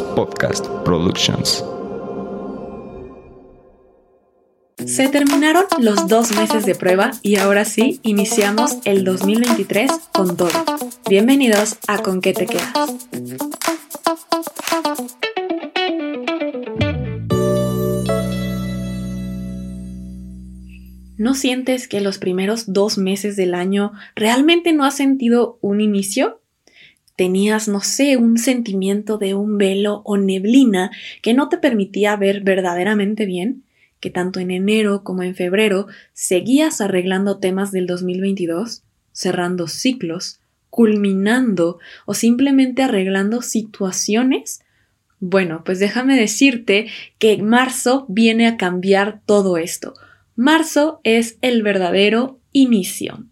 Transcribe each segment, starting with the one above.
Podcast Productions. Se terminaron los dos meses de prueba y ahora sí iniciamos el 2023 con todo. Bienvenidos a Con qué te quedas. ¿No sientes que los primeros dos meses del año realmente no has sentido un inicio? Tenías, no sé, un sentimiento de un velo o neblina que no te permitía ver verdaderamente bien, que tanto en enero como en febrero seguías arreglando temas del 2022, cerrando ciclos, culminando o simplemente arreglando situaciones bueno, pues déjame decirte que marzo viene a cambiar todo esto. Marzo es el verdadero inicio.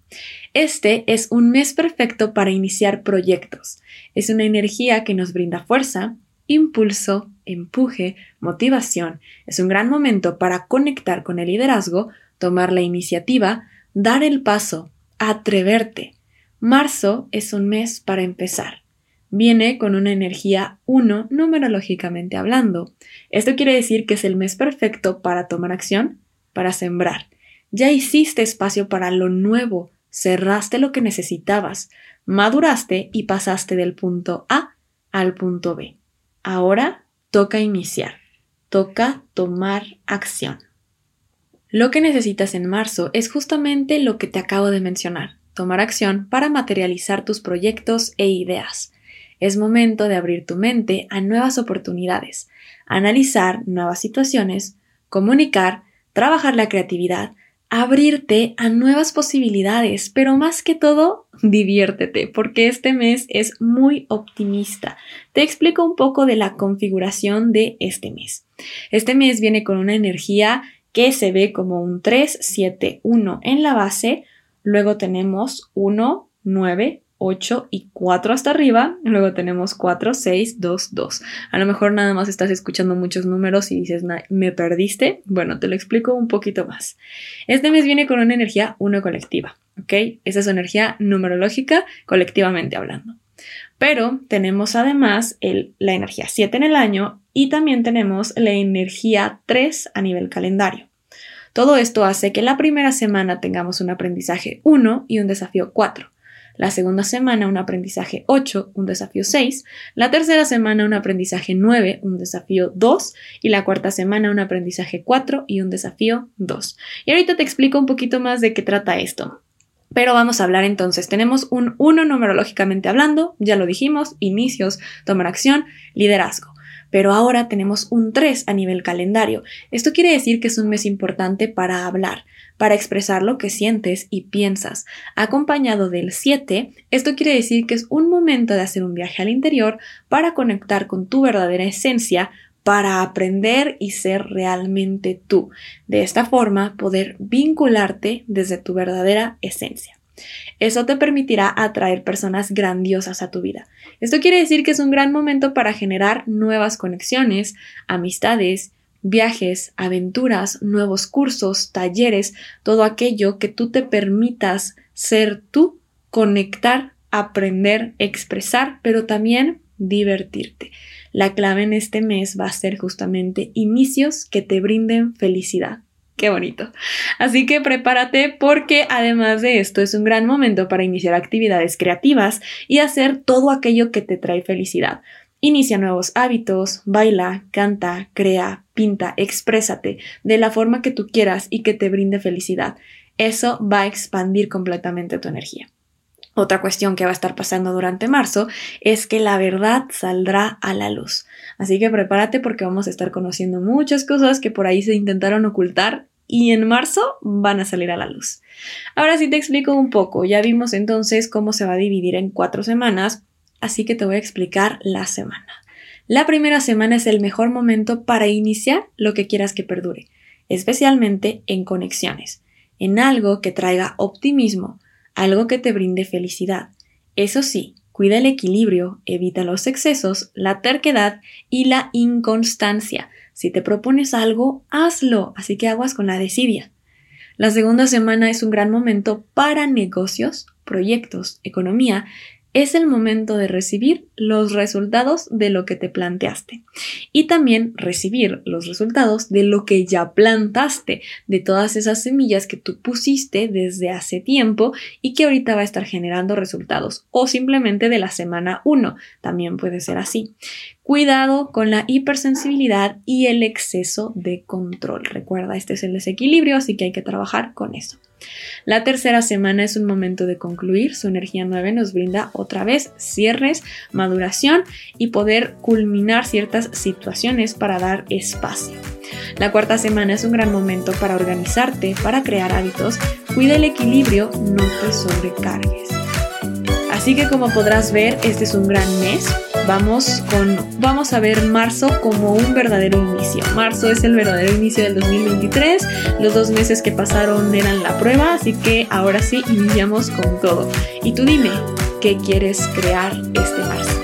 Este es un mes perfecto para iniciar proyectos. Es una energía que nos brinda fuerza, impulso, empuje, motivación. Es un gran momento para conectar con el liderazgo, tomar la iniciativa, dar el paso, atreverte. Marzo es un mes para empezar. Viene con una energía 1 numerológicamente hablando. Esto quiere decir que es el mes perfecto para tomar acción, para sembrar. Ya hiciste espacio para lo nuevo, cerraste lo que necesitabas, maduraste y pasaste del punto A al punto B. Ahora toca iniciar, toca tomar acción. Lo que necesitas en marzo es justamente lo que te acabo de mencionar, tomar acción para materializar tus proyectos e ideas. Es momento de abrir tu mente a nuevas oportunidades, analizar nuevas situaciones, comunicar, trabajar la creatividad, abrirte a nuevas posibilidades, pero más que todo, diviértete, porque este mes es muy optimista. Te explico un poco de la configuración de este mes. Este mes viene con una energía que se ve como un 3, 7, 1 en la base, luego tenemos 1, 9, 8 y 4 hasta arriba. Luego tenemos 4, 6, 2, 2. A lo mejor nada más estás escuchando muchos números y dices, ¿me perdiste? Bueno, te lo explico un poquito más. Este mes viene con una energía 1 colectiva, ¿ok? Esa es su energía numerológica, colectivamente hablando. Pero tenemos además la energía 7 en el año y también tenemos la energía 3 a nivel calendario. Todo esto hace que la primera semana tengamos un aprendizaje 1 y un desafío 4 la segunda semana un aprendizaje 8, un desafío 6, la tercera semana un aprendizaje 9, un desafío 2 y la cuarta semana un aprendizaje 4 y un desafío 2. Y ahorita te explico un poquito más de qué trata esto. Pero vamos a hablar entonces. Tenemos un 1 numerológicamente hablando, ya lo dijimos, inicios, tomar acción, liderazgo. Pero ahora tenemos un 3 a nivel calendario. Esto quiere decir que es un mes importante para hablar, para expresar lo que sientes y piensas. Acompañado del 7, esto quiere decir que es un momento de hacer un viaje al interior para conectar con tu verdadera esencia, para aprender y ser realmente tú. De esta forma, poder vincularte desde tu verdadera esencia. Eso te permitirá atraer personas grandiosas a tu vida. Esto quiere decir que es un gran momento para generar nuevas conexiones, amistades, viajes, aventuras, nuevos cursos, talleres, todo aquello que tú te permitas ser tú, conectar, aprender, expresar, pero también divertirte. La clave en este mes va a ser justamente inicios que te brinden felicidad. Qué bonito. Así que prepárate porque además de esto es un gran momento para iniciar actividades creativas y hacer todo aquello que te trae felicidad. Inicia nuevos hábitos, baila, canta, crea, pinta, exprésate de la forma que tú quieras y que te brinde felicidad. Eso va a expandir completamente tu energía. Otra cuestión que va a estar pasando durante marzo es que la verdad saldrá a la luz. Así que prepárate porque vamos a estar conociendo muchas cosas que por ahí se intentaron ocultar y en marzo van a salir a la luz. Ahora sí te explico un poco. Ya vimos entonces cómo se va a dividir en cuatro semanas así que te voy a explicar la semana. La primera semana es el mejor momento para iniciar lo que quieras que perdure, especialmente en conexiones, en algo que traiga optimismo, algo que te brinde felicidad. Eso sí, cuida el equilibrio, evita los excesos, la terquedad y la inconstancia. Si te propones algo, hazlo, así que aguas con la desidia. La segunda semana es un gran momento para negocios, proyectos, economía es el momento de recibir los resultados de lo que te planteaste y también recibir los resultados de lo que ya plantaste, de todas esas semillas que tú pusiste desde hace tiempo y que ahorita va a estar generando resultados o simplemente de la semana 1, también puede ser así. Cuidado con la hipersensibilidad y el exceso de control. Recuerda, este es el desequilibrio, así que hay que trabajar con eso. La tercera semana es un momento de concluir. Su energía 9 nos brinda otra vez cierres, maduración y poder culminar ciertas situaciones para dar espacio. La cuarta semana es un gran momento para organizarte, para crear hábitos. Cuida el equilibrio, no te sobrecargues. Así que como podrás ver, este es un gran mes. Vamos con vamos a ver marzo como un verdadero inicio. Marzo es el verdadero inicio del 2023. Los dos meses que pasaron eran la prueba, así que ahora sí iniciamos con todo. Y tú dime, ¿qué quieres crear este marzo?